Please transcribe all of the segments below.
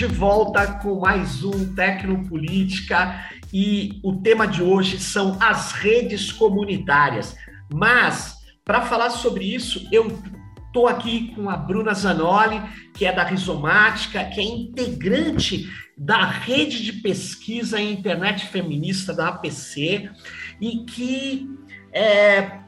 de volta com mais um Tecnopolítica e o tema de hoje são as redes comunitárias. Mas, para falar sobre isso, eu estou aqui com a Bruna Zanoli, que é da Rizomática, que é integrante da rede de pesquisa em internet feminista da APC e que é,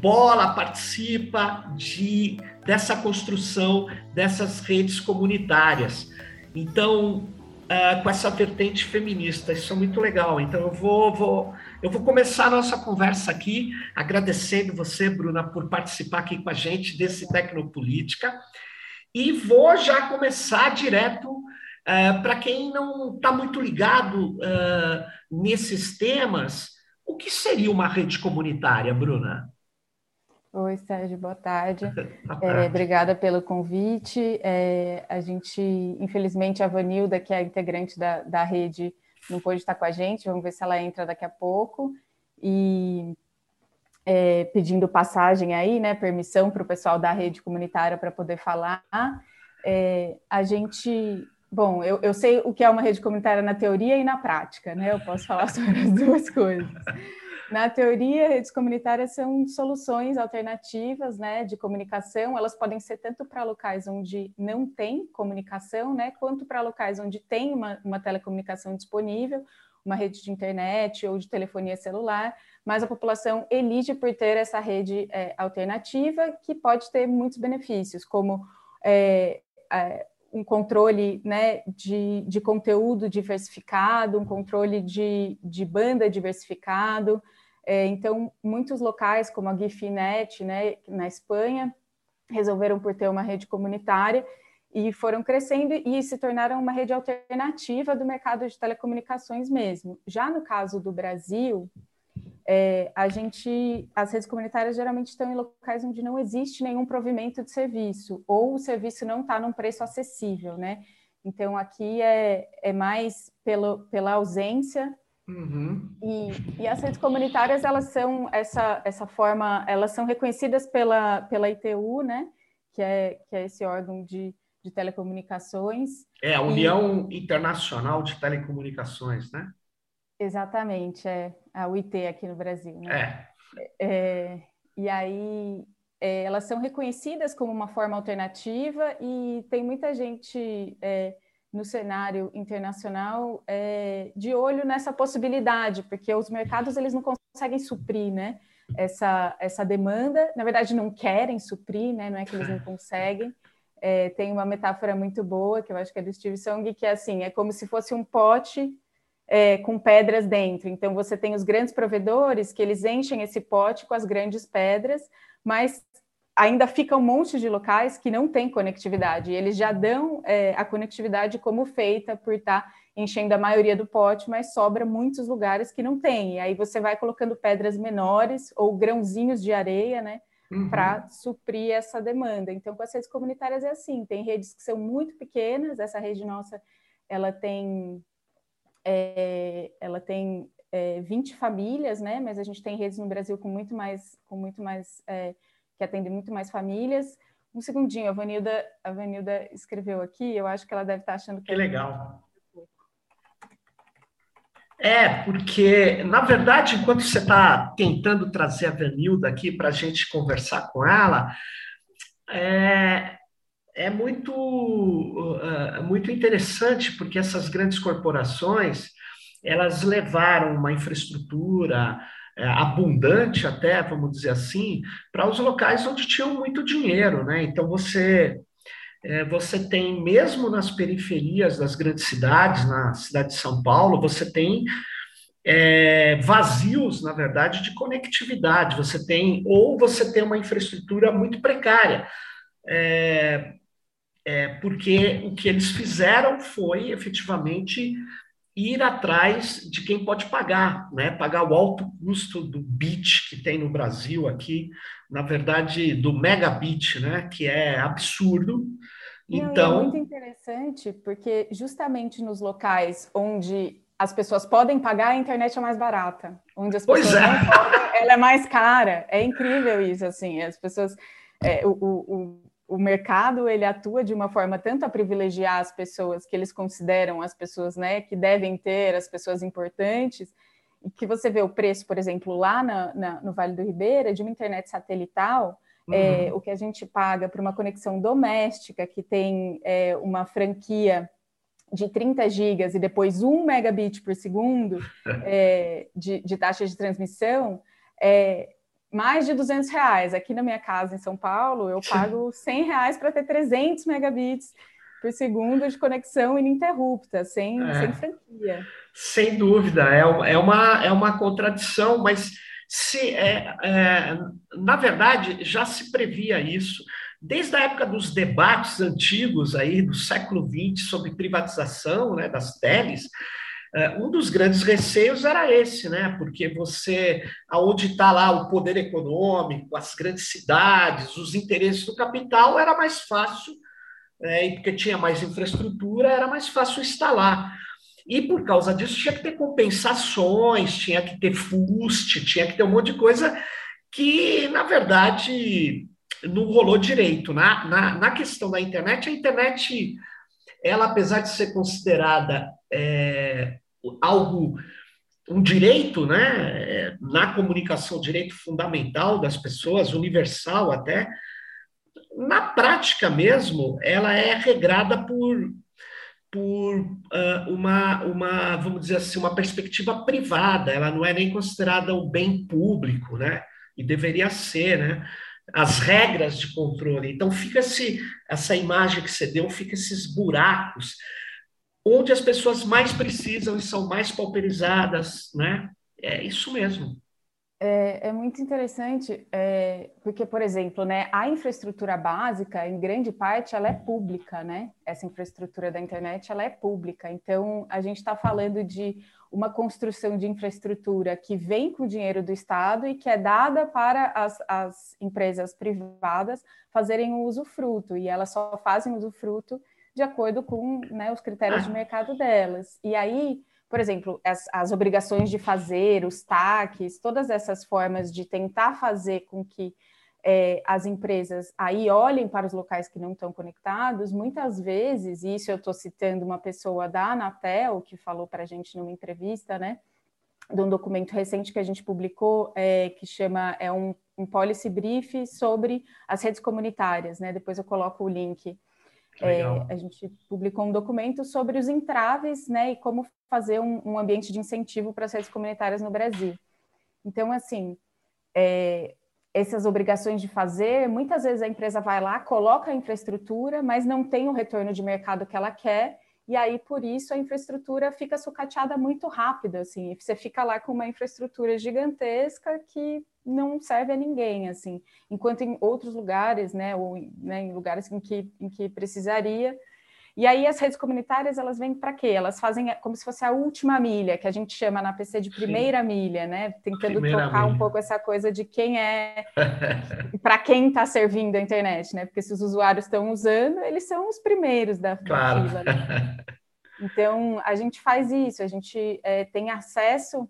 bola participa de dessa construção dessas redes comunitárias. Então, uh, com essa vertente feminista, isso é muito legal. Então, eu vou, vou, eu vou começar a nossa conversa aqui agradecendo você, Bruna, por participar aqui com a gente desse Tecnopolítica. E vou já começar direto uh, para quem não está muito ligado uh, nesses temas. O que seria uma rede comunitária, Bruna? Oi, Sérgio, boa tarde. boa tarde. É, obrigada pelo convite. É, a gente, infelizmente, a Vanilda, que é integrante da, da rede, não pôde estar com a gente, vamos ver se ela entra daqui a pouco. E é, pedindo passagem aí, né, permissão para o pessoal da rede comunitária para poder falar. É, a gente, bom, eu, eu sei o que é uma rede comunitária na teoria e na prática, né? Eu posso falar sobre as duas coisas. Na teoria, redes comunitárias são soluções alternativas né, de comunicação. Elas podem ser tanto para locais onde não tem comunicação, né, quanto para locais onde tem uma, uma telecomunicação disponível, uma rede de internet ou de telefonia celular, mas a população elige por ter essa rede é, alternativa que pode ter muitos benefícios, como é, é, um controle né, de, de conteúdo diversificado, um controle de, de banda diversificado, então, muitos locais, como a Gifinet, né, na Espanha, resolveram por ter uma rede comunitária e foram crescendo e se tornaram uma rede alternativa do mercado de telecomunicações mesmo. Já no caso do Brasil, é, a gente, as redes comunitárias geralmente estão em locais onde não existe nenhum provimento de serviço ou o serviço não está num preço acessível, né? Então aqui é, é mais pelo, pela ausência Uhum. E, e, as redes comunitárias, elas são essa, essa forma, elas são reconhecidas pela, pela ITU, né? Que é, que é esse órgão de, de telecomunicações. É, a União e... Internacional de Telecomunicações, né? Exatamente, é a UIT aqui no Brasil, né? É. é e aí, é, elas são reconhecidas como uma forma alternativa e tem muita gente... É, no cenário internacional é, de olho nessa possibilidade, porque os mercados eles não conseguem suprir, né? Essa, essa demanda, na verdade não querem suprir, né? Não é que eles não conseguem. É, tem uma metáfora muito boa que eu acho que é do Steve Song, que é assim, é como se fosse um pote é, com pedras dentro. Então você tem os grandes provedores que eles enchem esse pote com as grandes pedras, mas ainda fica um monte de locais que não tem conectividade, e eles já dão é, a conectividade como feita por estar tá enchendo a maioria do pote, mas sobra muitos lugares que não tem. E aí você vai colocando pedras menores ou grãozinhos de areia, né? Uhum. Para suprir essa demanda. Então, com as redes comunitárias é assim: tem redes que são muito pequenas, essa rede nossa ela tem, é, ela tem é, 20 famílias, né? Mas a gente tem redes no Brasil com muito mais, com muito mais é, que atende muito mais famílias. Um segundinho, a Vanilda, a Vanilda escreveu aqui, eu acho que ela deve estar achando que... Que é legal. É, porque, na verdade, enquanto você está tentando trazer a Vanilda aqui para a gente conversar com ela, é, é muito, uh, muito interessante, porque essas grandes corporações, elas levaram uma infraestrutura, abundante até, vamos dizer assim, para os locais onde tinham muito dinheiro, né? Então você é, você tem mesmo nas periferias das grandes cidades, na cidade de São Paulo, você tem é, vazios, na verdade, de conectividade. Você tem ou você tem uma infraestrutura muito precária. É, é, porque o que eles fizeram foi efetivamente ir atrás de quem pode pagar, né? Pagar o alto custo do bit que tem no Brasil aqui, na verdade, do megabit, né? Que é absurdo. Não, então, é muito interessante porque justamente nos locais onde as pessoas podem pagar, a internet é mais barata. Onde as pessoas é. não podem, ela é mais cara. É incrível isso, assim. As pessoas, é, o, o, o mercado ele atua de uma forma tanto a privilegiar as pessoas que eles consideram as pessoas né, que devem ter, as pessoas importantes, e que você vê o preço, por exemplo, lá na, na, no Vale do Ribeira, de uma internet satelital, é, uhum. é, o que a gente paga para uma conexão doméstica que tem é, uma franquia de 30 gigas e depois 1 megabit por segundo é, de, de, taxa de transmissão, é mais de 200 reais. Aqui na minha casa em São Paulo, eu pago 100 reais para ter 300 megabits por segundo de conexão ininterrupta, sem, é, sem franquia. Sem dúvida, é, é, uma, é uma contradição, mas se, é, é, na verdade já se previa isso. Desde a época dos debates antigos aí do século XX sobre privatização né, das teles, um dos grandes receios era esse, né? Porque você, aonde está lá o poder econômico, as grandes cidades, os interesses do capital, era mais fácil é, e porque tinha mais infraestrutura, era mais fácil instalar. E por causa disso tinha que ter compensações, tinha que ter fuste, tinha que ter um monte de coisa que, na verdade, não rolou direito. Na, na, na questão da internet, a internet, ela, apesar de ser considerada é, algo, um direito, né, na comunicação, direito fundamental das pessoas, universal até, na prática mesmo, ela é regrada por, por uh, uma, uma, vamos dizer assim, uma perspectiva privada, ela não é nem considerada um bem público, né? E deveria ser, né? As regras de controle. Então, fica -se, essa imagem que você deu, fica esses buracos, onde as pessoas mais precisam e são mais pauperizadas, né? É isso mesmo. É, é, muito interessante, é, porque, por exemplo, né, a infraestrutura básica, em grande parte, ela é pública, né? Essa infraestrutura da internet, ela é pública. Então, a gente está falando de uma construção de infraestrutura que vem com o dinheiro do Estado e que é dada para as, as empresas privadas fazerem o usufruto, e elas só fazem o usufruto de acordo com né, os critérios de mercado delas. E aí por exemplo, as, as obrigações de fazer, os taques, todas essas formas de tentar fazer com que é, as empresas aí olhem para os locais que não estão conectados, muitas vezes, e isso eu estou citando uma pessoa da Anatel que falou para a gente numa entrevista, né, de um documento recente que a gente publicou, é, que chama, é um, um policy brief sobre as redes comunitárias, né, depois eu coloco o link é, a gente publicou um documento sobre os entraves né, e como fazer um, um ambiente de incentivo para as redes comunitárias no Brasil. Então, assim, é, essas obrigações de fazer, muitas vezes a empresa vai lá, coloca a infraestrutura, mas não tem o retorno de mercado que ela quer, e aí por isso a infraestrutura fica sucateada muito rápido, assim, você fica lá com uma infraestrutura gigantesca que não serve a ninguém, assim, enquanto em outros lugares, né, ou né, em lugares em que, em que precisaria, e aí as redes comunitárias, elas vêm para quê? Elas fazem como se fosse a última milha, que a gente chama na PC de primeira Sim. milha, né? Tentando primeira trocar milha. um pouco essa coisa de quem é, para quem está servindo a internet, né? Porque se os usuários estão usando, eles são os primeiros da, claro. da fila. Né? Então, a gente faz isso, a gente é, tem acesso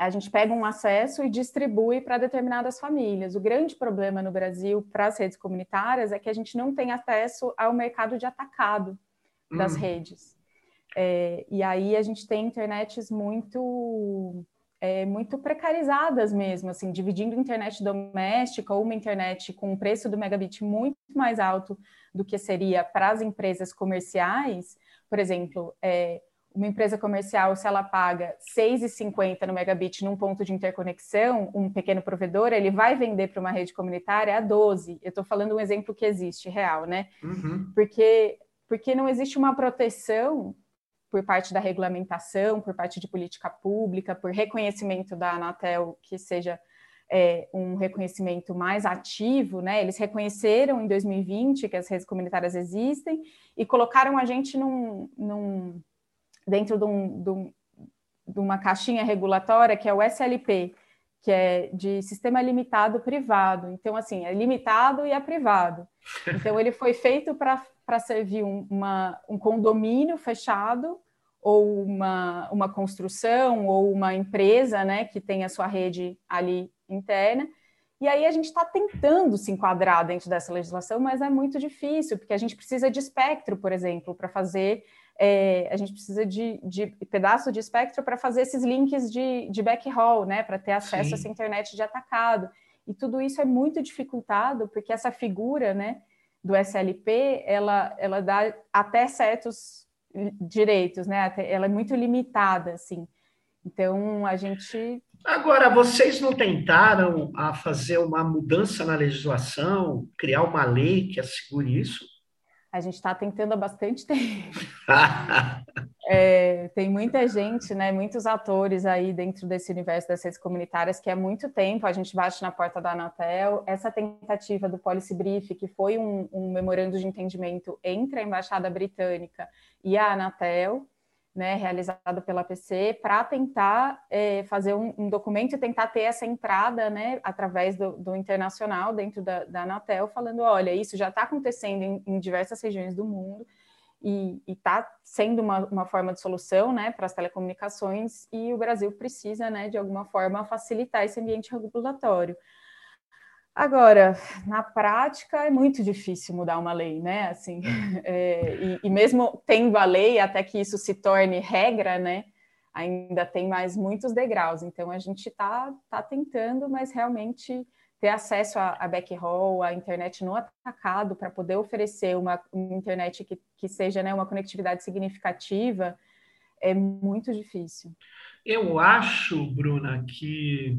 a gente pega um acesso e distribui para determinadas famílias. O grande problema no Brasil para as redes comunitárias é que a gente não tem acesso ao mercado de atacado das hum. redes. É, e aí a gente tem internets muito é, muito precarizadas mesmo, assim, dividindo internet doméstica ou uma internet com um preço do megabit muito mais alto do que seria para as empresas comerciais. Por exemplo, é, uma empresa comercial, se ela paga 6,50 no megabit num ponto de interconexão, um pequeno provedor, ele vai vender para uma rede comunitária a 12. Eu estou falando um exemplo que existe, real, né? Uhum. Porque, porque não existe uma proteção por parte da regulamentação, por parte de política pública, por reconhecimento da Anatel, que seja é, um reconhecimento mais ativo, né? Eles reconheceram em 2020 que as redes comunitárias existem e colocaram a gente num, num dentro de, um, de, um, de uma caixinha regulatória que é o SLP, que é de sistema limitado privado. Então, assim, é limitado e é privado. Então, ele foi feito para servir um, uma, um condomínio fechado ou uma, uma construção ou uma empresa né, que tem a sua rede ali interna. E aí a gente está tentando se enquadrar dentro dessa legislação, mas é muito difícil, porque a gente precisa de espectro, por exemplo, para fazer. É, a gente precisa de, de pedaço de espectro para fazer esses links de, de backhaul, né? Para ter acesso Sim. a essa internet de atacado. E tudo isso é muito dificultado, porque essa figura, né? do SLP, ela, ela dá até certos direitos, né? Ela é muito limitada, assim. Então, a gente... Agora, vocês não tentaram a fazer uma mudança na legislação, criar uma lei que assegure isso? A gente está tentando há bastante tempo. é, tem muita gente, né, muitos atores aí dentro desse universo das redes comunitárias que há muito tempo a gente bate na porta da Anatel. Essa tentativa do Policy Brief, que foi um, um memorando de entendimento entre a Embaixada Britânica e a Anatel, né, realizado pela PC, para tentar é, fazer um, um, documento e tentar ter essa entrada né, através do, do internacional dentro da, da, Anatel, falando: olha, isso já está acontecendo em, em, diversas regiões do mundo e está sendo uma, uma, forma de solução né, para as telecomunicações, e o Brasil precisa, né, de alguma forma, facilitar esse ambiente regulatório. Agora, na prática é muito difícil mudar uma lei, né? Assim, é, e, e, mesmo tendo a lei, até que isso se torne regra, né? Ainda tem mais muitos degraus. Então a gente está tá tentando, mas realmente ter acesso a, a backhaul, a internet no atacado, para poder oferecer uma, uma internet que, que seja né, uma conectividade significativa, é muito difícil. Eu acho, Bruna, que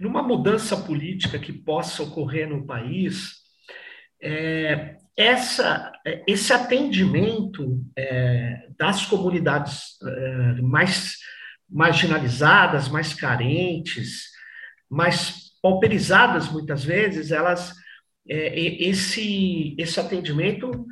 numa mudança política que possa ocorrer no país, é, essa, esse atendimento é, das comunidades é, mais marginalizadas, mais carentes, mais pauperizadas muitas vezes, elas é, esse, esse atendimento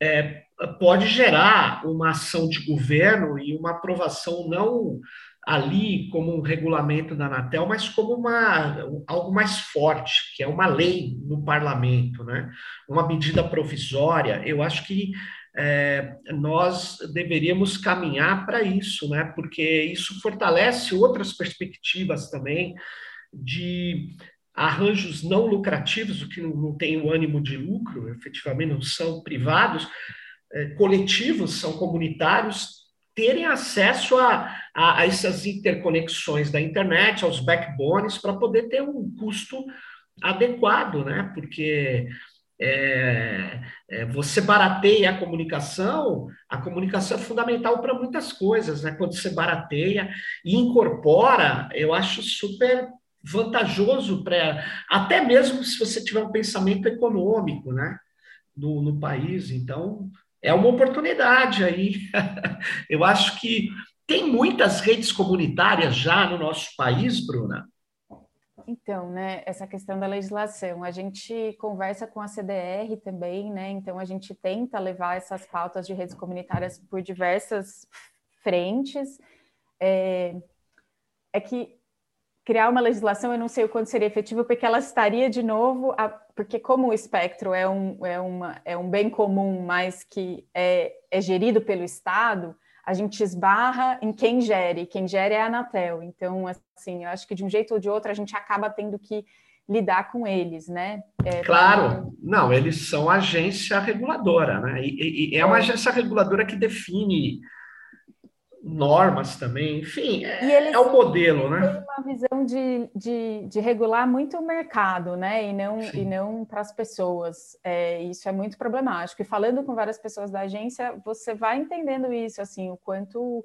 é, pode gerar uma ação de governo e uma aprovação não ali como um regulamento da Anatel, mas como uma, algo mais forte, que é uma lei no parlamento, né? uma medida provisória. Eu acho que é, nós deveríamos caminhar para isso, né? porque isso fortalece outras perspectivas também de arranjos não lucrativos, o que não, não tem o ânimo de lucro, efetivamente não são privados, é, coletivos, são comunitários, terem acesso a, a, a, essas interconexões da internet, aos backbones, para poder ter um custo adequado, né? Porque é, é, você barateia a comunicação, a comunicação é fundamental para muitas coisas, né? Quando você barateia e incorpora, eu acho super vantajoso para até mesmo se você tiver um pensamento econômico, né? No, no país, então é uma oportunidade aí. Eu acho que tem muitas redes comunitárias já no nosso país, Bruna. Então, né, essa questão da legislação, a gente conversa com a CDR também, né? Então a gente tenta levar essas pautas de redes comunitárias por diversas frentes. É, é que criar uma legislação, eu não sei o quanto seria efetivo, porque ela estaria de novo, a, porque como o espectro é um, é, uma, é um bem comum, mas que é, é gerido pelo Estado, a gente esbarra em quem gere, quem gere é a Anatel. Então, assim, eu acho que de um jeito ou de outro a gente acaba tendo que lidar com eles, né? É, claro, não, eles são agência reguladora, né? E, e é uma é. agência reguladora que define normas também, enfim, é, é o modelo, né? Tem uma visão de, de, de, regular muito o mercado, né? E não, e não para as pessoas. É, isso é muito problemático. E falando com várias pessoas da agência, você vai entendendo isso, assim, o quanto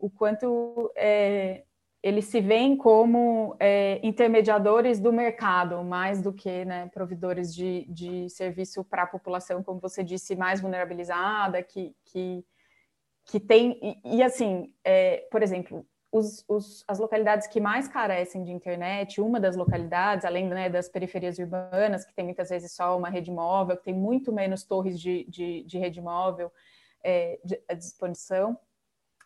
o quanto é, eles se veem como é, intermediadores do mercado, mais do que né, provedores de, de serviço para a população, como você disse, mais vulnerabilizada, que, que que tem, e, e assim, é, por exemplo, os, os, as localidades que mais carecem de internet, uma das localidades, além né, das periferias urbanas, que tem muitas vezes só uma rede móvel, que tem muito menos torres de, de, de rede móvel é, de, à disposição,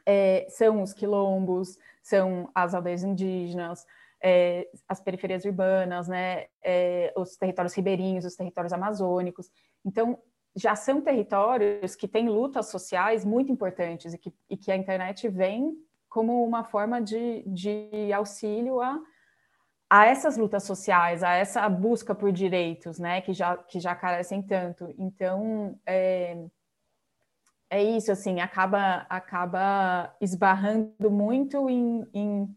é, são os quilombos, são as aldeias indígenas, é, as periferias urbanas, né, é, os territórios ribeirinhos, os territórios amazônicos. Então, já são territórios que têm lutas sociais muito importantes e que, e que a internet vem como uma forma de, de auxílio a, a essas lutas sociais, a essa busca por direitos, né, que já, que já carecem tanto. Então, é, é isso, assim, acaba, acaba esbarrando muito em, em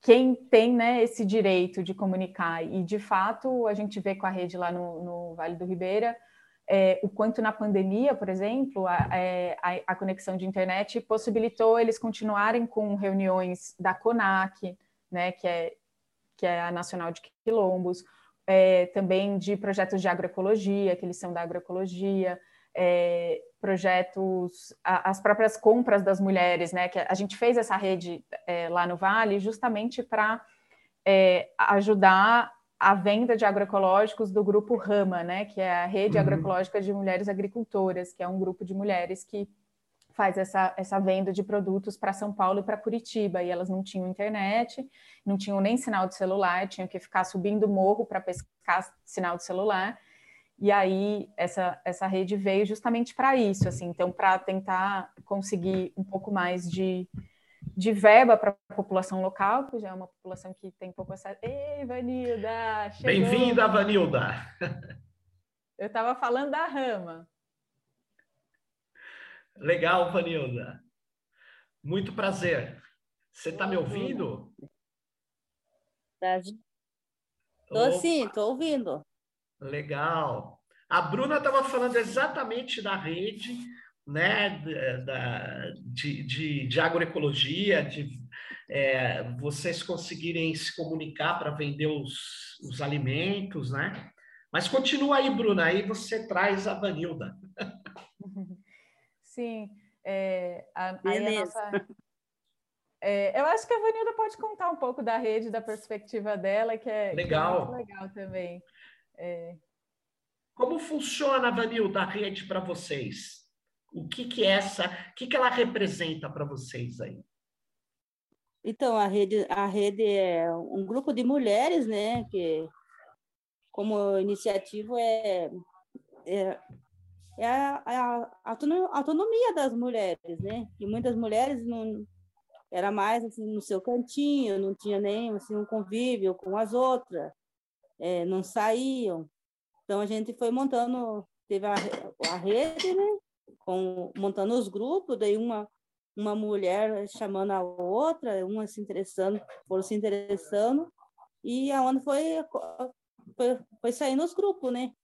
quem tem né, esse direito de comunicar. E, de fato, a gente vê com a rede lá no, no Vale do Ribeira é, o quanto na pandemia, por exemplo, a, é, a, a, conexão de internet possibilitou eles continuarem com reuniões da CONAC, né, que é que é a Nacional de Quilombos, é, também de projetos de agroecologia, que eles são da agroecologia, é, projetos, a, as próprias compras das mulheres, né? Que a gente fez essa rede é, lá no Vale justamente para é, ajudar a venda de agroecológicos do grupo Rama, né? Que é a Rede uhum. Agroecológica de Mulheres Agricultoras, que é um grupo de mulheres que faz essa, essa venda de produtos para São Paulo e para Curitiba, e elas não tinham internet, não tinham nem sinal de celular, tinham que ficar subindo morro para pescar sinal de celular. E aí essa, essa rede veio justamente para isso, assim, então para tentar conseguir um pouco mais de, de verba para a população local, que já é uma população que tem pouco acesso. Ei, Vanilda! Bem-vinda, Vanilda! Eu estava falando da rama. Legal, Vanilda. Muito prazer. Você está me ouvindo? Estou sim, estou ouvindo. Legal. A Bruna estava falando exatamente da rede, né, da, de, de, de agroecologia, de é, vocês conseguirem se comunicar para vender os, os alimentos, né? Mas continua aí, Bruna, aí você traz a Vanilda. Sim. É, a, aí a nossa, é, eu acho que a Vanilda pode contar um pouco da rede, da perspectiva dela, que é legal, que é legal também. É... Como funciona, Vanilda, a rede para vocês? O que que é essa, o que que ela representa para vocês aí? Então, a rede, a rede é um grupo de mulheres, né, que como iniciativa é, é é a, a, autonomia das mulheres, né? Que muitas mulheres não era mais assim no seu cantinho, não tinha nem assim um convívio com as outras, é, não saíam. Então a gente foi montando, teve a, a rede, né? Com, montando os grupos, daí uma uma mulher chamando a outra, uma se interessando, foram se interessando, e aonde foi, foi, foi saindo os grupos, né?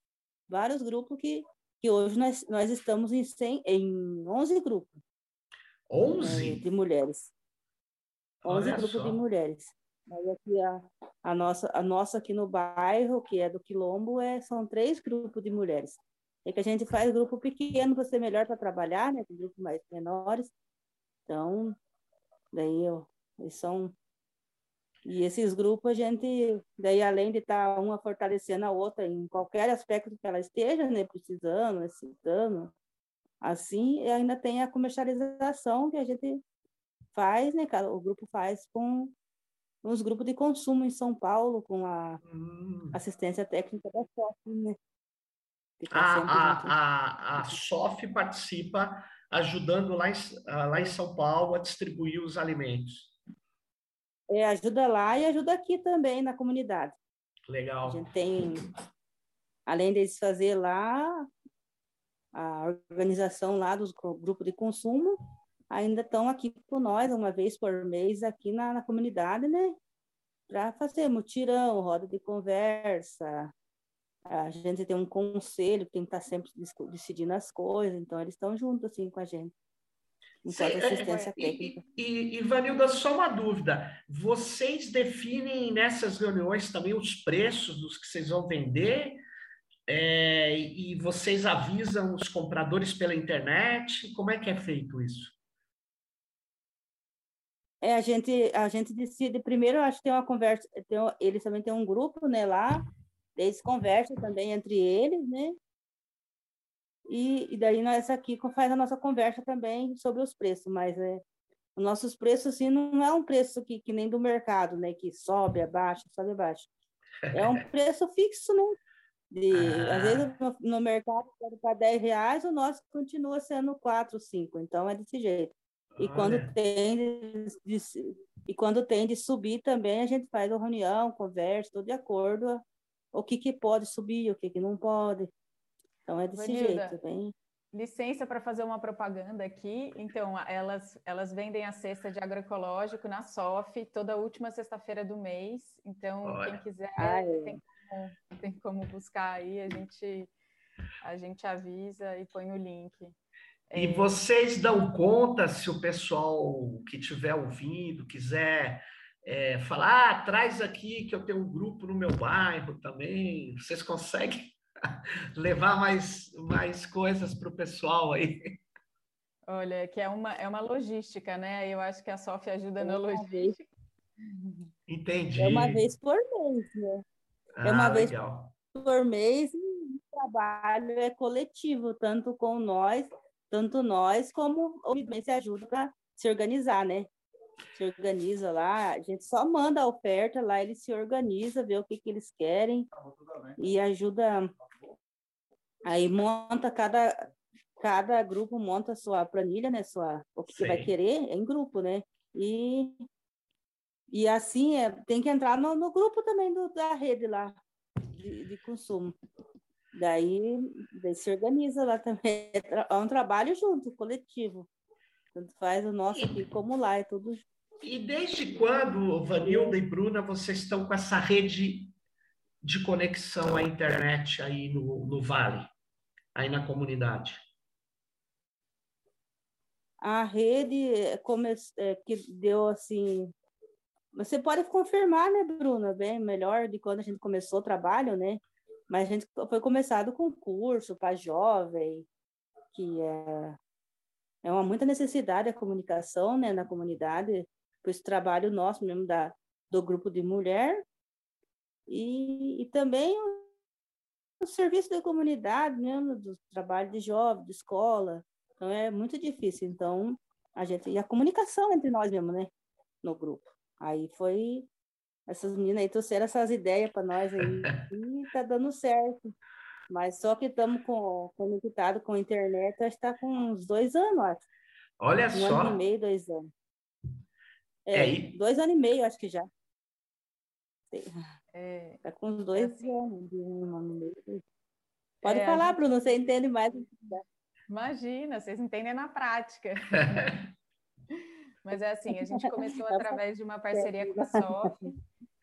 Vários grupos que que hoje nós, nós estamos em, 100, em 11 grupos. 11? É, de mulheres. 11 Olha grupos só. de mulheres. Mas aqui a, a, nossa, a nossa aqui no bairro, que é do Quilombo, é, são três grupos de mulheres. É que a gente faz grupo pequeno para ser melhor para trabalhar, né? Com grupos mais menores. Então, daí eu, eles são e esses grupos a gente, daí além de estar tá uma fortalecendo a outra em qualquer aspecto que ela esteja, né, precisando, necessitando, assim, ainda tem a comercialização que a gente faz, né, cara, o grupo faz com os grupos de consumo em São Paulo, com a hum. assistência técnica da SOF, né? Tá a, a, a, a SOF participa ajudando lá em, lá em São Paulo a distribuir os alimentos é, ajuda lá e ajuda aqui também na comunidade. Legal. A gente tem, além deles fazer lá, a organização lá dos grupos de consumo, ainda estão aqui com nós uma vez por mês aqui na, na comunidade, né? Para fazer mutirão, roda de conversa. A gente tem um conselho tem que estar tá sempre decidindo as coisas, então eles estão juntos assim com a gente enquanto é, assistência é, técnica. E, e, e, Vanilda, só uma dúvida: vocês definem nessas reuniões também os preços dos que vocês vão vender? É, e vocês avisam os compradores pela internet? Como é que é feito isso? É, a gente, a gente decide, primeiro, acho que tem uma conversa, tem, eles também têm um grupo, né, lá, eles conversam também entre eles, né, e, e daí nós aqui faz a nossa conversa também sobre os preços, mas é, os nossos preços assim não é um preço que, que nem do mercado, né? Que sobe, abaixa, sobe, abaixa. É um preço fixo, né? De, ah. Às vezes no, no mercado para 10 reais, o nosso continua sendo 4, 5. Então é desse jeito. E quando tem de, e quando tem de subir também, a gente faz uma reunião, conversa, tudo de acordo o que, que pode subir, o que, que não pode. Então é desse Vanilda, jeito, bem. Licença para fazer uma propaganda aqui. Então, elas, elas vendem a cesta de agroecológico na SOF toda última sexta-feira do mês. Então, Olha. quem quiser, ah, é. tem, como, tem como buscar aí, a gente, a gente avisa e põe o link. E é... vocês dão conta se o pessoal que estiver ouvindo quiser é, falar, ah, traz aqui que eu tenho um grupo no meu bairro também. Vocês conseguem levar mais, mais coisas para o pessoal aí? Olha, que é uma, é uma logística, né? Eu acho que a Sofia ajuda é na logística. Entendi. É uma vez por mês, né? Ah, é uma legal. vez por mês e o trabalho é coletivo, tanto com nós, tanto nós como o movimento ajuda para se organizar, né? Se organiza lá, a gente só manda a oferta lá, ele se organiza, vê o que, que eles querem e ajuda. Aí monta cada, cada grupo monta a sua planilha, né? Sua, o que Sim. você vai querer em grupo, né? E, e assim é, tem que entrar no, no grupo também do, da rede lá de, de consumo. Daí, daí se organiza lá também. É um trabalho junto, coletivo. Tanto faz o nosso aqui como lá, é tudo e desde quando, Vanilda e Bruna, vocês estão com essa rede de conexão à internet aí no, no Vale, aí na comunidade? A rede come, é, que deu assim. Você pode confirmar, né, Bruna? Bem melhor de quando a gente começou o trabalho, né? Mas a gente foi começado com curso para jovem, que é, é uma muita necessidade a comunicação, né, na comunidade para esse trabalho nosso mesmo da, do grupo de mulher e, e também o, o, serviço da comunidade mesmo, do trabalho de jovem, de escola. Então é muito difícil. Então a gente e a comunicação entre nós mesmo, né, no grupo. Aí foi essas meninas aí trouxeram essas ideias para nós aí e tá dando certo. Mas só que estamos conectados com a internet, acho que está com uns dois anos, acho. Olha um só. Um ano e meio, dois anos. É, é, dois anos e meio, acho que já. É, tá com uns dois é, anos, um ano e meio. Pode é, falar, gente... Bruno, você entende mais. Imagina, vocês entendem na prática. Mas é assim, a gente começou através de uma parceria com a SOF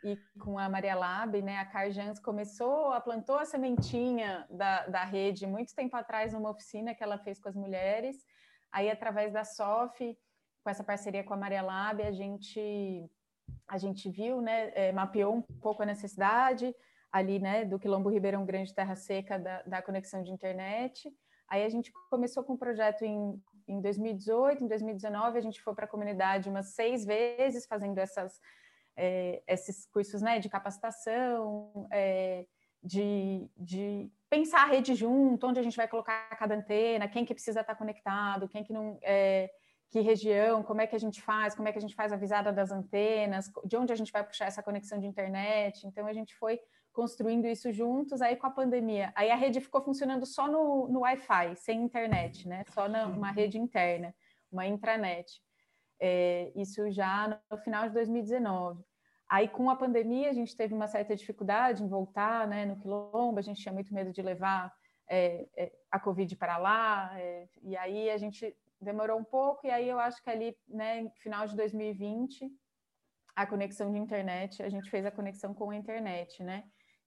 e com a Maria Lab, né? A Carjans começou, a plantou a sementinha da, da rede muito tempo atrás numa oficina que ela fez com as mulheres. Aí, através da SOF, com essa parceria com a Maria Lab, a gente, a gente viu, né, é, mapeou um pouco a necessidade ali, né, do Quilombo Ribeirão Grande Terra Seca da, da conexão de internet. Aí a gente começou com o um projeto em, em 2018, em 2019 a gente foi para a comunidade umas seis vezes fazendo essas, é, esses cursos, né, de capacitação, é, de, de pensar a rede junto, onde a gente vai colocar cada antena, quem que precisa estar conectado, quem que não... É, que região, como é que a gente faz, como é que a gente faz a visada das antenas, de onde a gente vai puxar essa conexão de internet. Então a gente foi construindo isso juntos, aí com a pandemia. Aí a rede ficou funcionando só no, no Wi-Fi, sem internet, né? Só numa rede interna, uma intranet. É, isso já no final de 2019. Aí, com a pandemia, a gente teve uma certa dificuldade em voltar né, no Quilombo, a gente tinha muito medo de levar é, é, a Covid para lá, é, e aí a gente demorou um pouco, e aí eu acho que ali, né, final de 2020, a conexão de internet, a gente fez a conexão com a internet, né?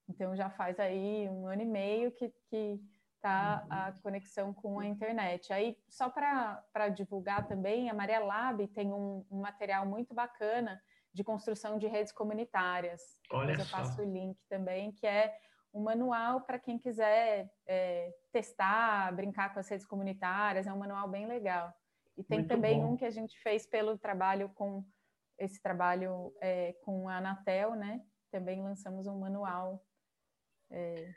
Então já faz aí um ano e meio que, que tá a uhum. conexão com a internet. Aí, só para divulgar também, a Maria Lab tem um, um, material muito bacana de construção de redes comunitárias. Olha eu passo o link também, que é um manual para quem quiser é, testar, brincar com as redes comunitárias, é um manual bem legal. E tem Muito também bom. um que a gente fez pelo trabalho com esse trabalho é, com a Anatel, né? Também lançamos um manual. É...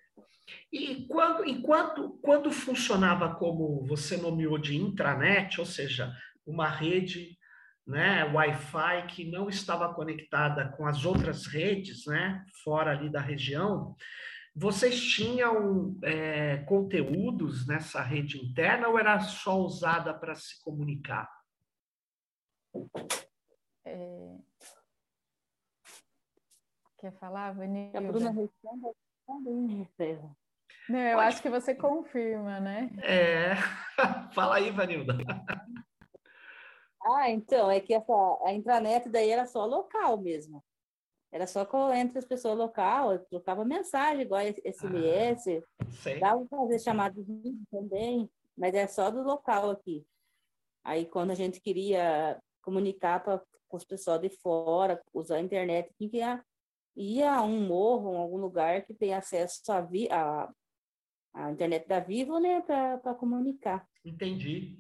E quando, enquanto, quando funcionava como você nomeou de intranet, ou seja, uma rede né, Wi-Fi que não estava conectada com as outras redes, né, fora ali da região, vocês tinham é, conteúdos nessa rede interna ou era só usada para se comunicar? É... Quer falar, Vanilda? A Bruna responde também, Não, eu Pode... acho que você confirma, né? É. Fala aí, Vanilda. Ah, então, é que essa, a intranet daí era só local mesmo. Era só entre as pessoas local, eu trocava mensagem, igual SMS, ah, dava para fazer chamada de vídeo também, mas é só do local aqui. Aí, quando a gente queria comunicar para os pessoal de fora, usar a internet, tinha ia a um morro, em algum lugar que tem acesso a, vi, a, a internet da Vivo, né, para comunicar. Entendi.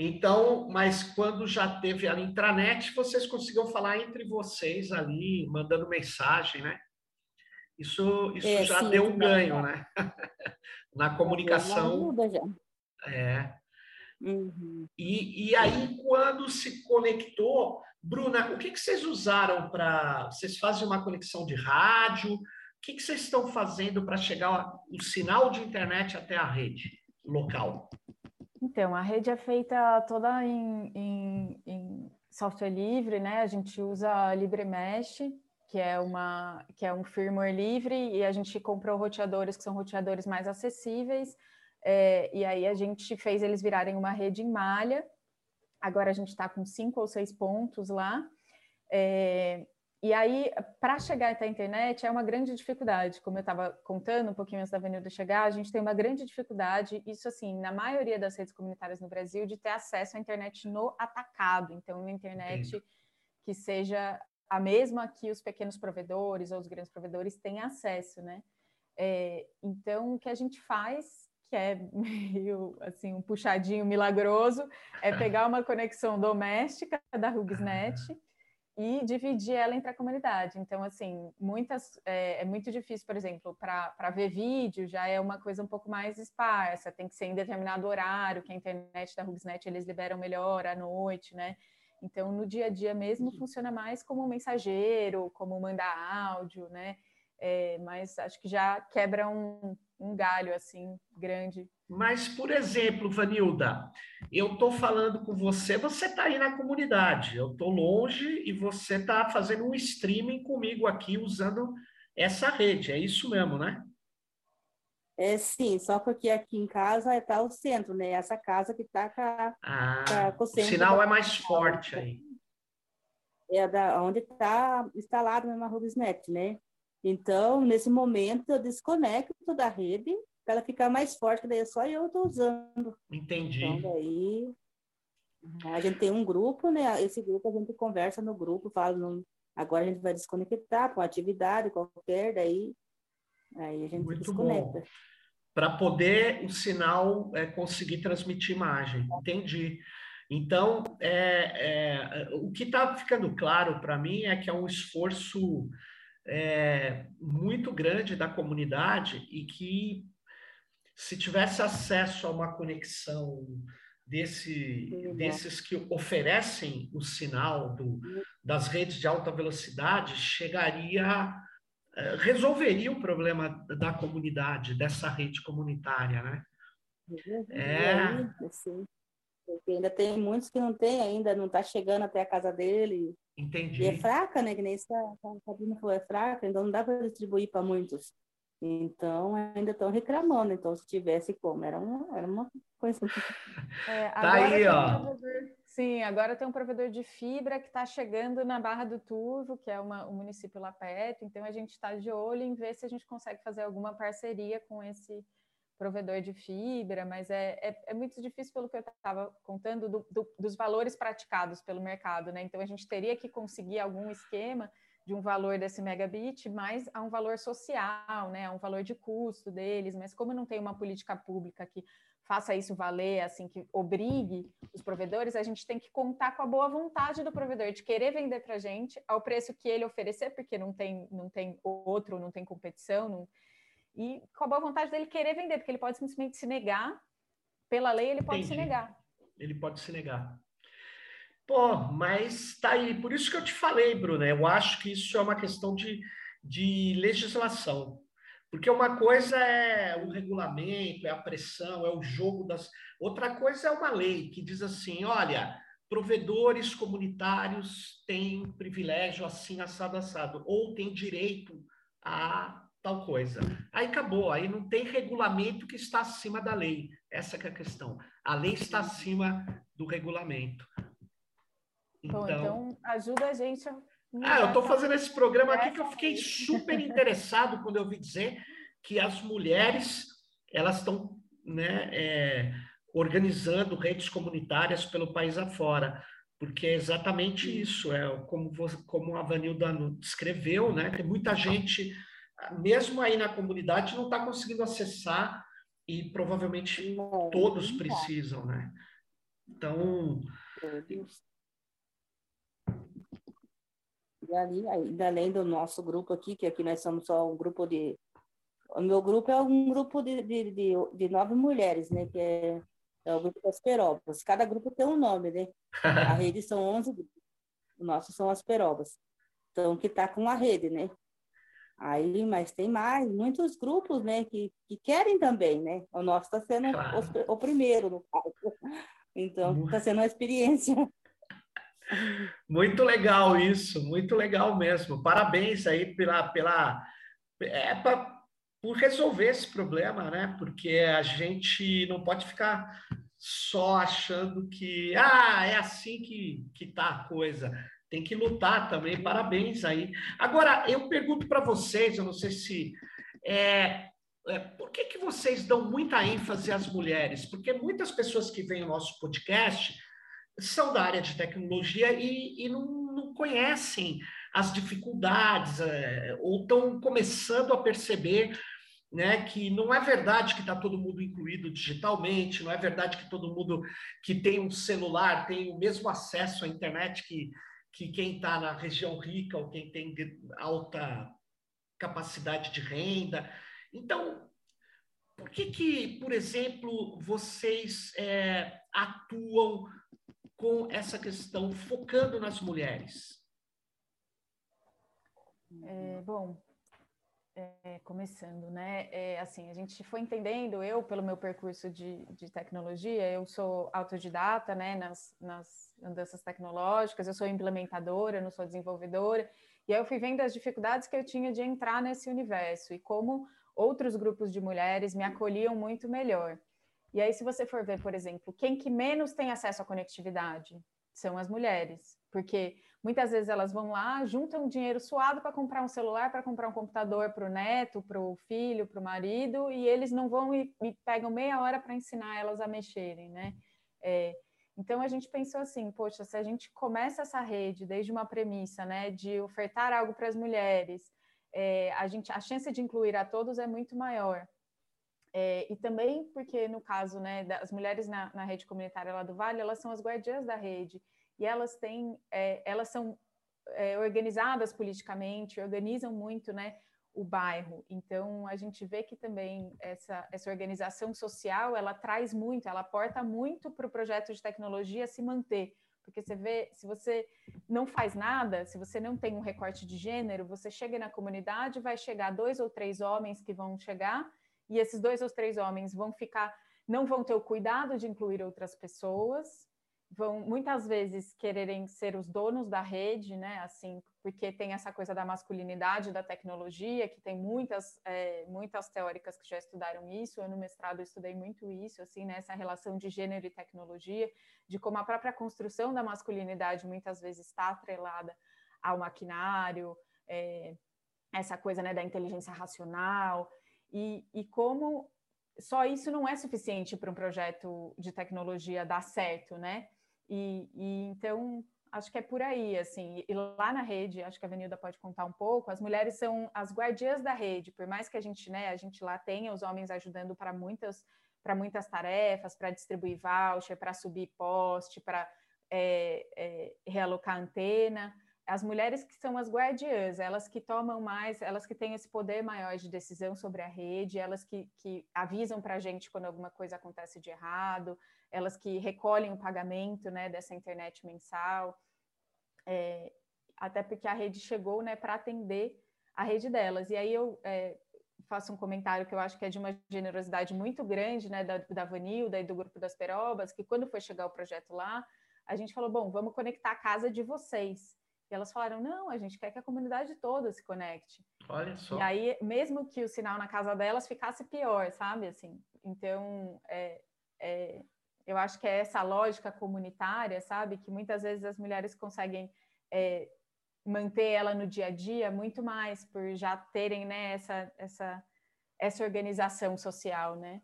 Então, mas quando já teve a intranet, vocês conseguiram falar entre vocês ali, mandando mensagem, né? Isso, isso é, já sim, deu um ganho, né? Na comunicação. Já. É. Uhum. E, e aí, quando se conectou, Bruna, o que, que vocês usaram para. Vocês fazem uma conexão de rádio? O que, que vocês estão fazendo para chegar o sinal de internet até a rede local? Então, a rede é feita toda em, em, em software livre, né? A gente usa LibreMesh, que é, uma, que é um firmware livre, e a gente comprou roteadores que são roteadores mais acessíveis, é, e aí a gente fez eles virarem uma rede em malha. Agora a gente está com cinco ou seis pontos lá. É, e aí, para chegar até a internet é uma grande dificuldade. Como eu estava contando um pouquinho antes da Avenida chegar, a gente tem uma grande dificuldade, isso assim, na maioria das redes comunitárias no Brasil, de ter acesso à internet no atacado. Então, uma internet que seja a mesma que os pequenos provedores ou os grandes provedores têm acesso, né? É, então, o que a gente faz, que é meio assim um puxadinho milagroso, é pegar uma conexão doméstica da Rugsnet e dividir ela entre a comunidade. Então, assim, muitas é, é muito difícil, por exemplo, para ver vídeo já é uma coisa um pouco mais esparsa, tem que ser em determinado horário, que a internet da Rugsnet eles liberam melhor à noite, né? Então, no dia a dia mesmo, uhum. funciona mais como um mensageiro, como mandar áudio, né? É, mas acho que já quebra um, um galho assim grande. Mas, por exemplo, Vanilda, eu estou falando com você, você está aí na comunidade, eu estou longe e você está fazendo um streaming comigo aqui usando essa rede, é isso mesmo, né? É sim, só porque aqui em casa está o centro, né? Essa casa que está com, ah, com, o centro. O sinal é mais forte aí. É da, onde está instalado na Rubisnet, né? Então, nesse momento, eu desconecto da rede para ela ficar mais forte, daí é só eu estou usando. Entendi. Então, daí a gente tem um grupo, né? Esse grupo a gente conversa no grupo, fala, no, agora a gente vai desconectar com atividade qualquer, daí aí a gente Muito desconecta. Para poder o sinal é, conseguir transmitir imagem. Entendi. Então, é, é, o que está ficando claro para mim é que é um esforço é, muito grande da comunidade e que se tivesse acesso a uma conexão desse, desses que oferecem o sinal do, das redes de alta velocidade, chegaria, é, resolveria o problema da comunidade, dessa rede comunitária, né? É. Porque ainda tem muitos que não tem ainda, não está chegando até a casa dele. Entendi. E é fraca, né? Que nem isso a Sabrina falou, é fraca, então não dá para distribuir para muitos. Então, ainda estão reclamando. Então, se tivesse como, era uma, era uma coisa. É, tá aí, ó. Um sim, agora tem um provedor de fibra que está chegando na Barra do Turvo, que é uma, um município lá perto. Então, a gente está de olho em ver se a gente consegue fazer alguma parceria com esse provedor de fibra, mas é, é, é muito difícil pelo que eu estava contando do, do, dos valores praticados pelo mercado, né? Então a gente teria que conseguir algum esquema de um valor desse megabit, mas a um valor social, né? A um valor de custo deles, mas como não tem uma política pública que faça isso valer, assim, que obrigue os provedores, a gente tem que contar com a boa vontade do provedor de querer vender para a gente ao preço que ele oferecer, porque não tem, não tem outro, não tem competição, não, e com a boa vontade dele querer vender, porque ele pode simplesmente se negar, pela lei ele pode Entendi. se negar. Ele pode se negar. Pô, mas tá aí, por isso que eu te falei, Bruno, eu acho que isso é uma questão de, de legislação. Porque uma coisa é o regulamento, é a pressão, é o jogo das. Outra coisa é uma lei que diz assim: olha, provedores comunitários têm privilégio assim, assado, assado, ou têm direito a tal coisa. Aí acabou, aí não tem regulamento que está acima da lei. Essa é a questão. A lei está acima do regulamento. Então, Bom, então ajuda a gente a. Ah, eu estou fazendo esse programa aqui que eu fiquei super interessado quando eu ouvi dizer que as mulheres elas estão né, é, organizando redes comunitárias pelo país afora, porque é exatamente isso, é como, como a Vanilda descreveu, né? Tem muita gente, mesmo aí na comunidade, não está conseguindo acessar e provavelmente não, todos não precisam, né? Então. E ali, ainda além do nosso grupo aqui, que aqui nós somos só um grupo de. O meu grupo é um grupo de, de, de, de nove mulheres, né? Que é é o grupo das perobas. Cada grupo tem um nome, né? A rede são 11 grupos. O nosso são as perobas. Então, que está com a rede, né? Aí, mas tem mais, muitos grupos, né, que, que querem também, né? O nosso está sendo claro. o, o, primeiro, no caso. Então, está sendo uma experiência. Muito legal isso, muito legal mesmo. Parabéns aí pela, pela é, pra, por resolver esse problema, né? Porque a gente não pode ficar só achando que ah, é assim que, que tá a coisa. Tem que lutar também. Parabéns aí. Agora, eu pergunto para vocês, eu não sei se é, é, por que, que vocês dão muita ênfase às mulheres? Porque muitas pessoas que vêm ao nosso podcast são da área de tecnologia e, e não, não, conhecem as dificuldades, é, ou estão começando a perceber né, que não é verdade que está todo mundo incluído digitalmente, não é verdade que todo mundo que tem um celular tem o mesmo acesso à internet que, que quem está na região rica ou quem tem alta capacidade de renda. Então, por que, que por exemplo, vocês é, atuam com essa questão, focando nas mulheres? É, bom, é, começando, né? É, assim, a gente foi entendendo, eu, pelo meu percurso de, de tecnologia, eu sou autodidata, né, nas, nas andanças tecnológicas, eu sou implementadora, não sou desenvolvedora, e aí eu fui vendo as dificuldades que eu tinha de entrar nesse universo e como outros grupos de mulheres me acolhiam muito melhor. E aí, se você for ver, por exemplo, quem que menos tem acesso à conectividade são as mulheres, porque Muitas vezes elas vão lá, juntam dinheiro suado para comprar um celular, para comprar um computador para o neto, para o filho, para o marido, e eles não vão e, e pegam meia hora para ensinar elas a mexerem, né? É, então a gente pensou assim, poxa, se a gente começa essa rede desde uma premissa, né, de ofertar algo para as mulheres, é, a gente, a chance de incluir a todos é muito maior. É, e também porque no caso, né, das mulheres na, na rede comunitária lá do Vale, elas são as guardiãs da rede e elas têm, é, elas são é, organizadas politicamente, organizam muito, né, o bairro. Então a gente vê que também essa, essa organização social ela traz muito, ela aporta muito para o projeto de tecnologia se manter. Porque você vê, se você não faz nada, se você não tem um recorte de gênero, você chega na comunidade, vai chegar dois ou três homens que vão chegar, e esses dois ou três homens vão ficar, não vão ter o cuidado de incluir outras pessoas, vão muitas vezes quererem ser os donos da rede, né? Assim, porque tem essa coisa da masculinidade da tecnologia, que tem muitas é, muitas teóricas que já estudaram isso. Eu no mestrado estudei muito isso, assim, né? Essa relação de gênero e tecnologia, de como a própria construção da masculinidade muitas vezes está atrelada ao maquinário, é, essa coisa né, da inteligência racional e, e como só isso não é suficiente para um projeto de tecnologia dar certo, né? E, e, então acho que é por aí, assim. E lá na rede, acho que a Avenida pode contar um pouco. As mulheres são as guardiãs da rede, por mais que a gente, né, a gente lá tenha os homens ajudando para muitas para muitas tarefas, para distribuir voucher, para subir poste, para é, é, realocar antena as mulheres que são as guardiãs, elas que tomam mais, elas que têm esse poder maior de decisão sobre a rede, elas que, que avisam para a gente quando alguma coisa acontece de errado, elas que recolhem o pagamento né, dessa internet mensal, é, até porque a rede chegou né, para atender a rede delas. E aí eu é, faço um comentário que eu acho que é de uma generosidade muito grande né, da, da Vanilda e do Grupo das Perobas, que quando foi chegar o projeto lá, a gente falou, bom, vamos conectar a casa de vocês. E elas falaram, não, a gente quer que a comunidade toda se conecte. Olha só. E aí, mesmo que o sinal na casa delas ficasse pior, sabe? Assim, então, é, é, eu acho que é essa lógica comunitária, sabe? Que muitas vezes as mulheres conseguem é, manter ela no dia a dia muito mais por já terem né, essa, essa, essa organização social, né?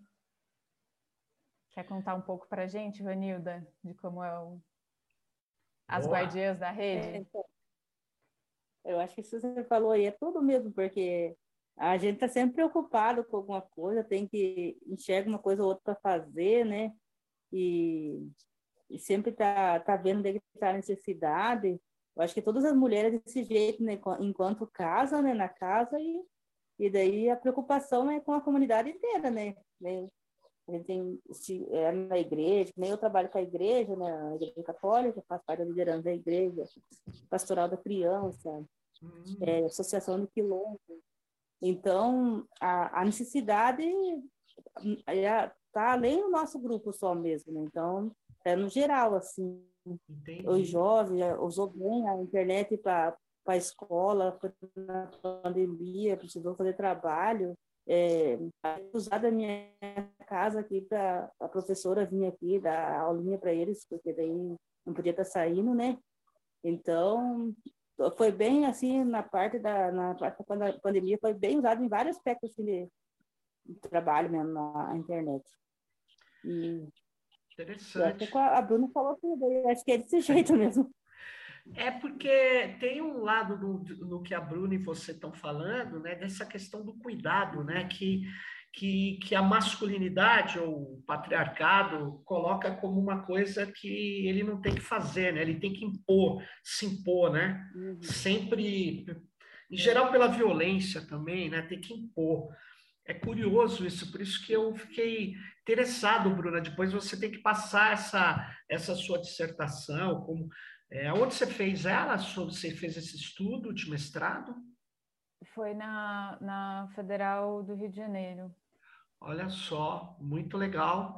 Quer contar um pouco para a gente, Vanilda, de como é o, as Boa. guardiãs da rede? É, então, eu acho que isso que você falou aí é tudo mesmo, porque a gente está sempre preocupado com alguma coisa, tem que enxergar uma coisa ou outra para fazer, né? E, e sempre está tá vendo onde é está a necessidade. Eu acho que todas as mulheres desse jeito, né? Enquanto casa, né? Na casa e, e daí a preocupação é com a comunidade inteira, né? A gente tem se, é, na igreja, nem eu trabalho com a igreja, né, a igreja católica, faço parte da liderança da igreja, pastoral da criança, uhum. é, associação de quilombo. Então, a, a necessidade está é, tá além do nosso grupo só mesmo, né? Então, é no geral, assim. Entendi. Os jovens usou bem a internet para a escola, na pandemia, precisou fazer trabalho é, usar da minha casa aqui para a professora vir aqui dar aulinha para eles, porque daí não podia estar tá saindo, né? Então, foi bem assim, na parte da, na parte da pandemia, foi bem usado em vários aspectos assim, de, de trabalho mesmo na internet. E, Interessante. A, a Bruna falou tudo, acho que é desse jeito mesmo. É porque tem um lado no, no que a Bruna e você estão falando, né, dessa questão do cuidado, né, que, que, que a masculinidade ou o patriarcado coloca como uma coisa que ele não tem que fazer, né, ele tem que impor, se impor, né, uhum. sempre, em geral pela violência também, né, tem que impor. É curioso isso, por isso que eu fiquei interessado, Bruna. Depois você tem que passar essa, essa sua dissertação, como é, onde você fez ela? Você fez esse estudo de mestrado? Foi na, na Federal do Rio de Janeiro. Olha só, muito legal.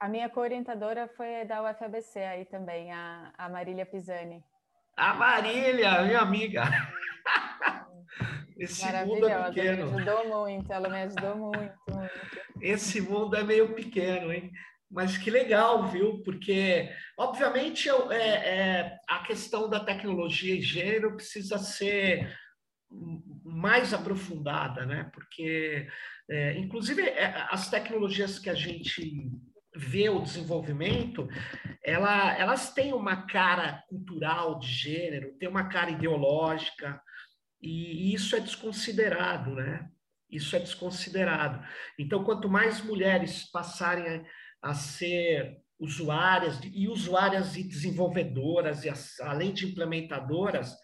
A minha co-orientadora foi da UFABC aí também, a, a Marília Pisani. A Marília, minha amiga. Esse mundo é pequeno. Me ajudou muito, ela me ajudou muito, muito. Esse mundo é meio pequeno, hein? Mas que legal, viu? Porque, obviamente, é, é, a questão da tecnologia e gênero precisa ser mais aprofundada, né? Porque, é, inclusive, é, as tecnologias que a gente vê o desenvolvimento, ela, elas têm uma cara cultural de gênero, tem uma cara ideológica, e isso é desconsiderado, né? Isso é desconsiderado. Então, quanto mais mulheres passarem a ser usuárias e usuárias e desenvolvedoras, e as, além de implementadoras,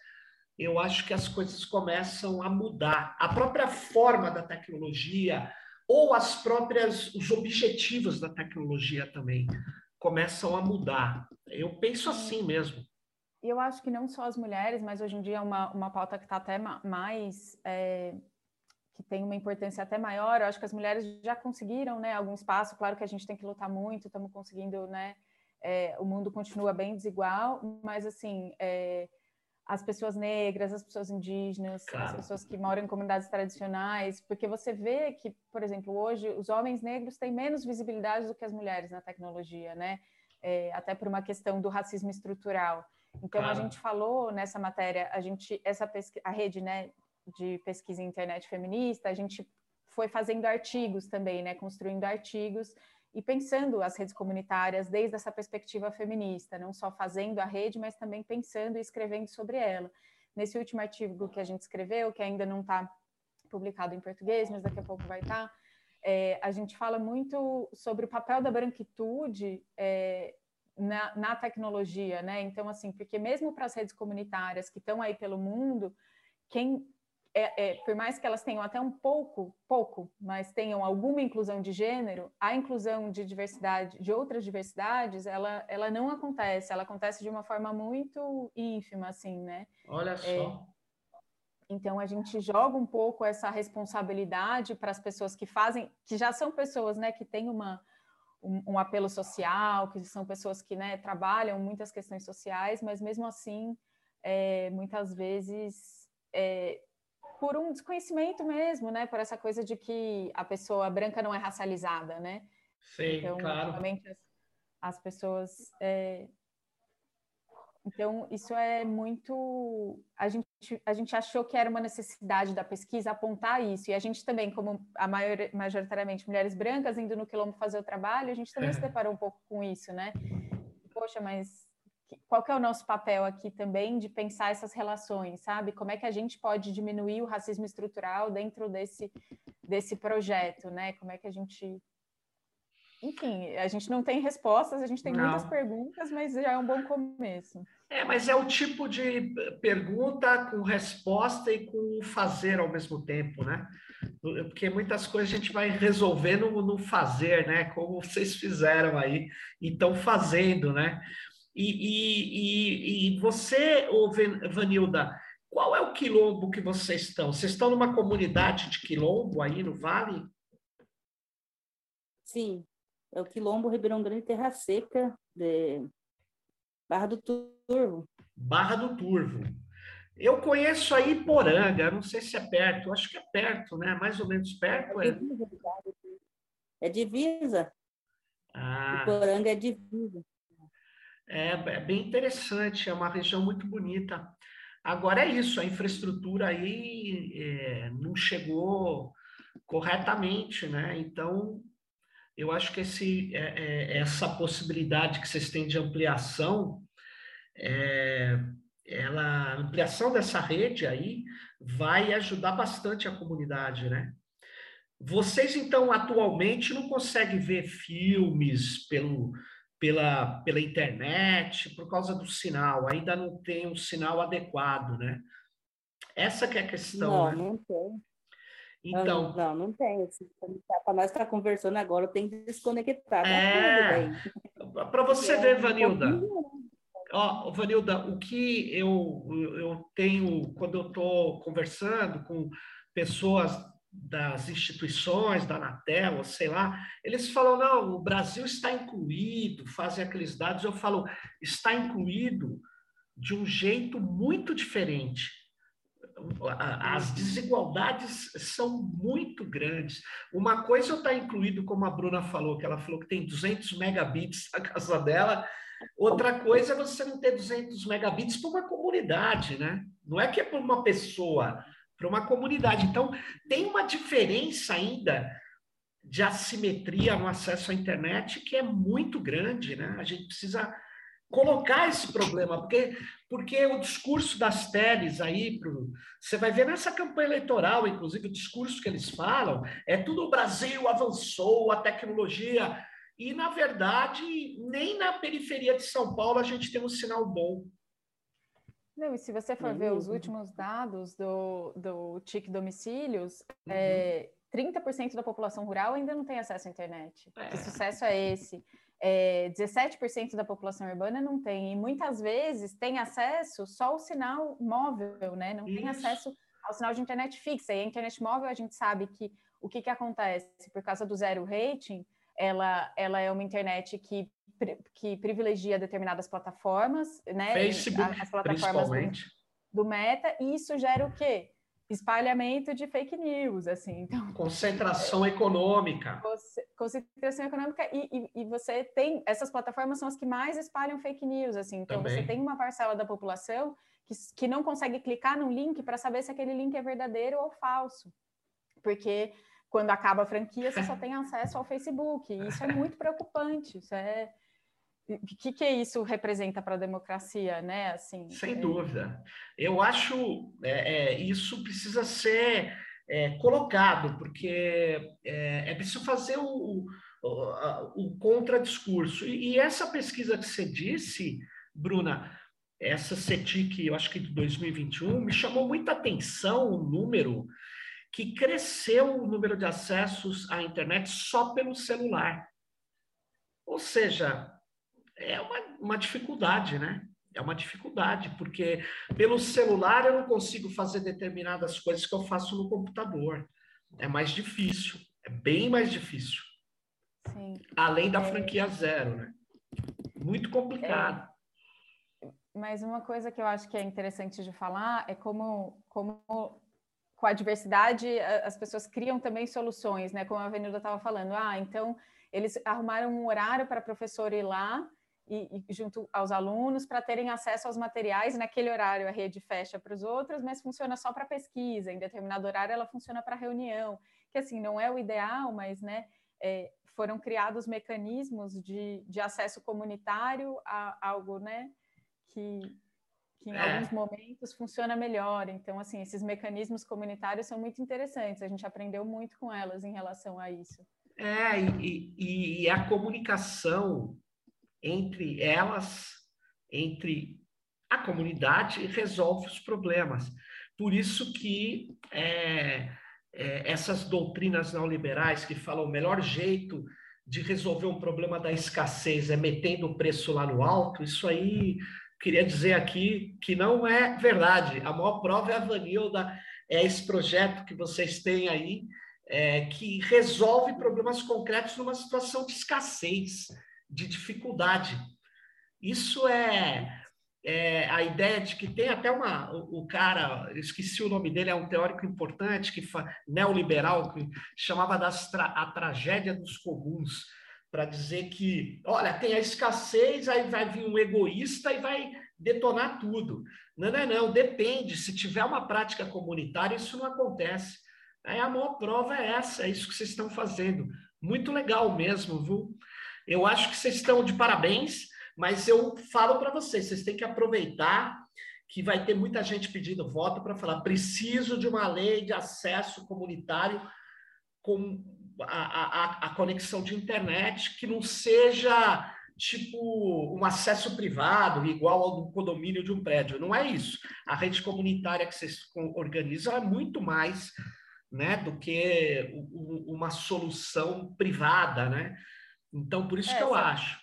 eu acho que as coisas começam a mudar. A própria forma da tecnologia ou as próprias os objetivos da tecnologia também começam a mudar. Eu penso assim mesmo. Eu acho que não só as mulheres, mas hoje em dia é uma, uma pauta que está até mais é que tem uma importância até maior. Eu acho que as mulheres já conseguiram, né, algum espaço. Claro que a gente tem que lutar muito, estamos conseguindo, né? É, o mundo continua bem desigual, mas assim, é, as pessoas negras, as pessoas indígenas, claro. as pessoas que moram em comunidades tradicionais, porque você vê que, por exemplo, hoje os homens negros têm menos visibilidade do que as mulheres na tecnologia, né? É, até por uma questão do racismo estrutural. Então claro. a gente falou nessa matéria, a gente essa a rede, né, de pesquisa em internet feminista, a gente foi fazendo artigos também, né, construindo artigos e pensando as redes comunitárias desde essa perspectiva feminista, não só fazendo a rede, mas também pensando e escrevendo sobre ela. Nesse último artigo que a gente escreveu, que ainda não está publicado em português, mas daqui a pouco vai estar, tá, é, a gente fala muito sobre o papel da branquitude é, na, na, tecnologia, né? Então, assim, porque mesmo para as redes comunitárias que estão aí pelo mundo, quem é, é, por mais que elas tenham até um pouco, pouco, mas tenham alguma inclusão de gênero, a inclusão de diversidade, de outras diversidades, ela, ela não acontece, ela acontece de uma forma muito ínfima, assim, né? Olha é, só. então a gente joga um pouco essa responsabilidade para as pessoas que fazem, que já são pessoas, né, que têm uma um, um, apelo social, que são pessoas que né, trabalham muitas questões sociais, mas mesmo assim, é, muitas vezes, é, por um desconhecimento mesmo, né, por essa coisa de que a pessoa branca não é racializada, né? Sim, então, claro. Realmente as, as pessoas é, então, isso é muito. A gente, a gente achou que era uma necessidade da pesquisa apontar isso, e a gente também, como a maior, majoritariamente mulheres brancas indo no quilombo fazer o trabalho, a gente também é. se deparou um pouco com isso, né? Poxa, mas qual que é o nosso papel aqui também de pensar essas relações, sabe? Como é que a gente pode diminuir o racismo estrutural dentro desse, desse projeto, né? Como é que a gente enfim, a gente não tem respostas, a gente tem não. muitas perguntas, mas já é um bom começo. É, mas é o tipo de pergunta com resposta e com fazer ao mesmo tempo, né? Porque muitas coisas a gente vai resolvendo no fazer, né? Como vocês fizeram aí e estão fazendo, né? E, e, e, e você, Vanilda, qual é o quilombo que vocês estão? Vocês estão numa comunidade de quilombo aí no Vale? Sim, é o Quilombo Ribeirão Grande Terra Seca, de Barra do Turvo. Barra do Turvo. Eu conheço aí Poranga, não sei se é perto, acho que é perto, né? Mais ou menos perto. É, é divisa. Ah. Poranga é divisa. É, é bem interessante, é uma região muito bonita. Agora é isso, a infraestrutura aí é, não chegou corretamente, né? Então eu acho que esse, é, é, essa possibilidade que vocês têm de ampliação, é, ela, ampliação dessa rede aí vai ajudar bastante a comunidade, né? Vocês, então, atualmente não conseguem ver filmes pelo, pela, pela internet por causa do sinal, ainda não tem um sinal adequado, né? Essa que é a questão. Não, né? não tem. Então. Não, não, tem. Tá, Para nós estar conversando agora, tem que desconectar. Tá é. Para você ver, Vanilda. Ó, Vanilda, o que eu, eu tenho quando eu estou conversando com pessoas das instituições, da Anatel, sei lá, eles falam, não, o Brasil está incluído, fazem aqueles dados, eu falo, está incluído de um jeito muito diferente as desigualdades são muito grandes. Uma coisa está incluído, como a Bruna falou, que ela falou que tem 200 megabits na casa dela, outra coisa é você não ter 200 megabits para uma comunidade, né? Não é que é para uma pessoa, para uma comunidade. Então, tem uma diferença ainda de assimetria no acesso à internet que é muito grande, né? A gente precisa colocar esse problema, porque, porque o discurso das teles aí, pro, você vai ver nessa campanha eleitoral, inclusive, o discurso que eles falam, é tudo o Brasil avançou, a tecnologia, e, na verdade, nem na periferia de São Paulo a gente tem um sinal bom. Não, e se você for uhum. ver os últimos dados do, do TIC domicílios, uhum. é, 30% da população rural ainda não tem acesso à internet. É. Que sucesso é esse? é, 17% da população urbana não tem, e muitas vezes tem acesso só ao sinal móvel, né? Não Isso. tem acesso ao sinal de internet fixa. E a internet móvel, a gente sabe que o que, que acontece por causa do zero rating, ela, ela é uma internet que, que privilegia determinadas plataformas, né? Facebook, as plataformas do, do Meta, e isso gera o quê? espalhamento de fake news, assim. Então, concentração é, econômica. Concentração econômica e, e, e, você tem essas plataformas são as que mais espalham fake news, assim. Então Também. você tem uma parcela da população que, que não consegue clicar num link para saber se aquele link é verdadeiro ou falso, porque quando acaba a franquia você só tem acesso ao Facebook. E isso é muito preocupante. Isso é o que, que isso representa para a democracia, né? Assim, Sem é... dúvida. Eu acho é, é, isso precisa ser é, colocado, porque é, é, preciso fazer o, o, o contradiscurso. E, e essa pesquisa que você disse, Bruna, essa CETIC, eu acho que de 2021, me chamou muita atenção o número que cresceu o número de acessos à internet só pelo celular. Ou seja, é uma, uma dificuldade, né? É uma dificuldade, porque pelo celular eu não consigo fazer determinadas coisas que eu faço no computador. É mais difícil, é bem mais difícil. Sim. Além da é... franquia zero, né? Muito complicado. É... Mas uma coisa que eu acho que é interessante de falar é como, como com a diversidade as pessoas criam também soluções, né? Como a Avenida estava falando. Ah, então eles arrumaram um horário para a professora ir lá e, e, junto aos alunos para terem acesso aos materiais. Naquele horário a rede fecha para os outros, mas funciona só para pesquisa. Em determinado horário ela funciona para reunião, que assim não é o ideal, mas né, é, foram criados mecanismos de, de acesso comunitário a algo, né, que que em é. alguns momentos funciona melhor. Então, assim, esses mecanismos comunitários são muito interessantes. A gente aprendeu muito com elas em relação a isso. É, e, e, e a comunicação entre elas, entre a comunidade, resolve os problemas. Por isso que é, é, essas doutrinas neoliberais que falam o melhor jeito de resolver um problema da escassez é metendo o preço lá no alto, isso aí queria dizer aqui que não é verdade. A maior prova é a Vanilda, é esse projeto que vocês têm aí, é, que resolve problemas concretos numa situação de escassez de dificuldade. Isso é, é, a ideia de que tem até uma. O, o, cara, esqueci o nome dele, é um teórico importante, que neoliberal, que chamava das tra, a tragédia dos comuns, para dizer que, olha, tem a escassez, aí vai vir um egoísta e vai detonar tudo. Não, não, não, depende. Se tiver uma prática comunitária, isso não acontece. Aí a maior prova é essa, é isso que vocês estão fazendo. Muito legal mesmo, viu? Eu acho que vocês estão de parabéns, mas eu falo para vocês, vocês têm que aproveitar que vai ter muita gente pedindo voto para falar preciso de uma lei de acesso comunitário com a, a, a conexão de internet que não seja tipo um acesso privado igual ao do condomínio de um prédio. Não é isso. A rede comunitária que vocês organizam é muito mais né, do que uma solução privada, né? Então, por isso é, que eu acho.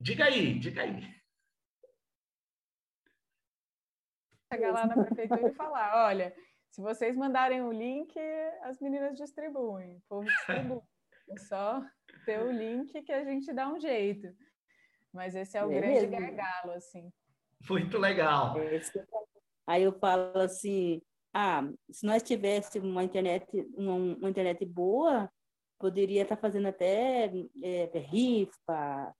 Diga aí, diga aí. Chegar lá na prefeitura e falar, olha, se vocês mandarem o link, as meninas distribuem, o povo distribui. É só ter o link que a gente dá um jeito. Mas esse é o é grande mesmo. gargalo, assim. Muito legal. É Aí eu falo assim, ah, se nós tivéssemos uma internet, uma, uma internet boa, poderia estar tá fazendo até é, rifa,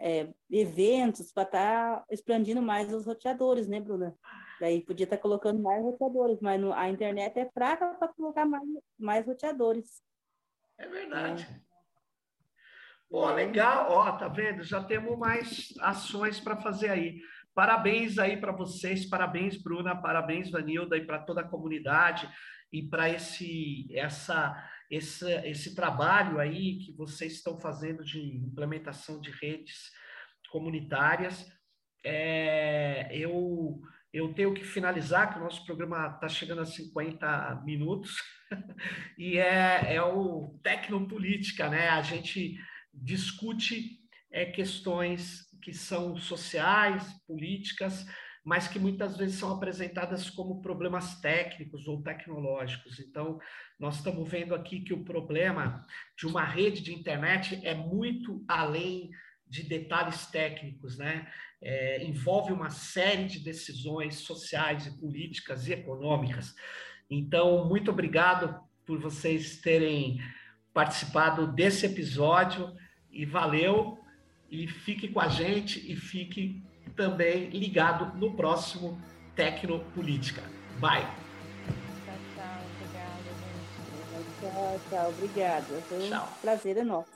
é, eventos para estar tá expandindo mais os roteadores, né, Bruna? Daí podia estar tá colocando mais roteadores, mas no, a internet é fraca para colocar mais, mais roteadores. É verdade. É. Legal, ó, tá vendo? Já temos mais ações para fazer aí. Parabéns aí para vocês, parabéns, Bruna, parabéns, Vanilda, e para toda a comunidade e para esse essa esse, esse trabalho aí que vocês estão fazendo de implementação de redes comunitárias. É, eu, eu tenho que finalizar, que o nosso programa está chegando a 50 minutos, e é, é o Tecnopolítica, né? A gente discute é, questões que são sociais, políticas, mas que muitas vezes são apresentadas como problemas técnicos ou tecnológicos. Então, nós estamos vendo aqui que o problema de uma rede de internet é muito além de detalhes técnicos, né? É, envolve uma série de decisões sociais e políticas e econômicas. Então, muito obrigado por vocês terem participado desse episódio e valeu. E fique com a gente e fique também ligado no próximo Tecnopolítica. Bye! Tchau, tchau. Obrigada, gente. Tchau, tchau. Obrigada. Foi um tchau. prazer enorme.